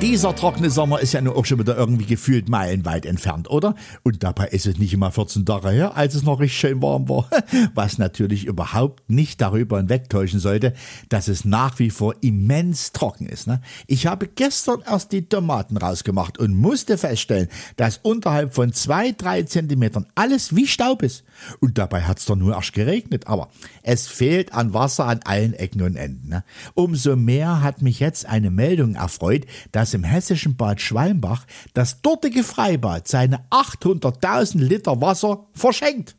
Dieser trockene Sommer ist ja nur auch schon wieder irgendwie gefühlt meilenweit entfernt, oder? Und dabei ist es nicht immer 14 Tage her, als es noch richtig schön warm war. Was natürlich überhaupt nicht darüber hinwegtäuschen sollte, dass es nach wie vor immens trocken ist. Ne? Ich habe gestern erst die Tomaten rausgemacht und musste feststellen, dass unterhalb von zwei, drei Zentimetern alles wie Staub ist. Und dabei hat's doch nur erst geregnet. Aber es fehlt an Wasser an allen Ecken und Enden. Ne? Umso mehr hat mich jetzt eine Meldung erfreut, dass dass im hessischen Bad Schwalmbach das dortige Freibad seine 800.000 Liter Wasser verschenkt.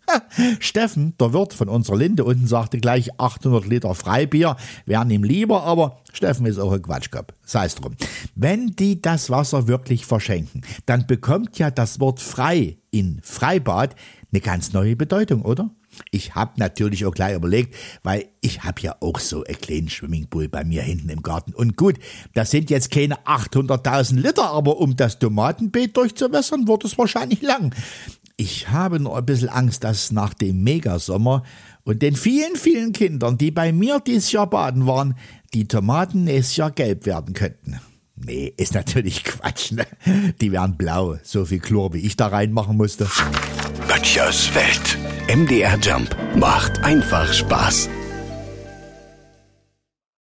Steffen, der Wirt von unserer Linde unten, sagte gleich 800 Liter Freibier, wären ihm lieber, aber Steffen ist auch ein Quatschkopf. Sei es drum. Wenn die das Wasser wirklich verschenken, dann bekommt ja das Wort frei in Freibad eine ganz neue Bedeutung, oder? Ich hab natürlich auch gleich überlegt, weil ich hab ja auch so einen kleinen Swimmingpool bei mir hinten im Garten. Und gut, das sind jetzt keine 800.000 Liter, aber um das Tomatenbeet durchzuwässern, wird es wahrscheinlich lang. Ich habe nur ein bisschen Angst, dass nach dem Megasommer und den vielen, vielen Kindern, die bei mir dieses Jahr baden waren, die Tomaten nächstes Jahr gelb werden könnten. Nee, ist natürlich Quatsch, ne? Die wären blau, so viel Chlor, wie ich da reinmachen musste. Böttchers Welt. MDR Jump macht einfach Spaß.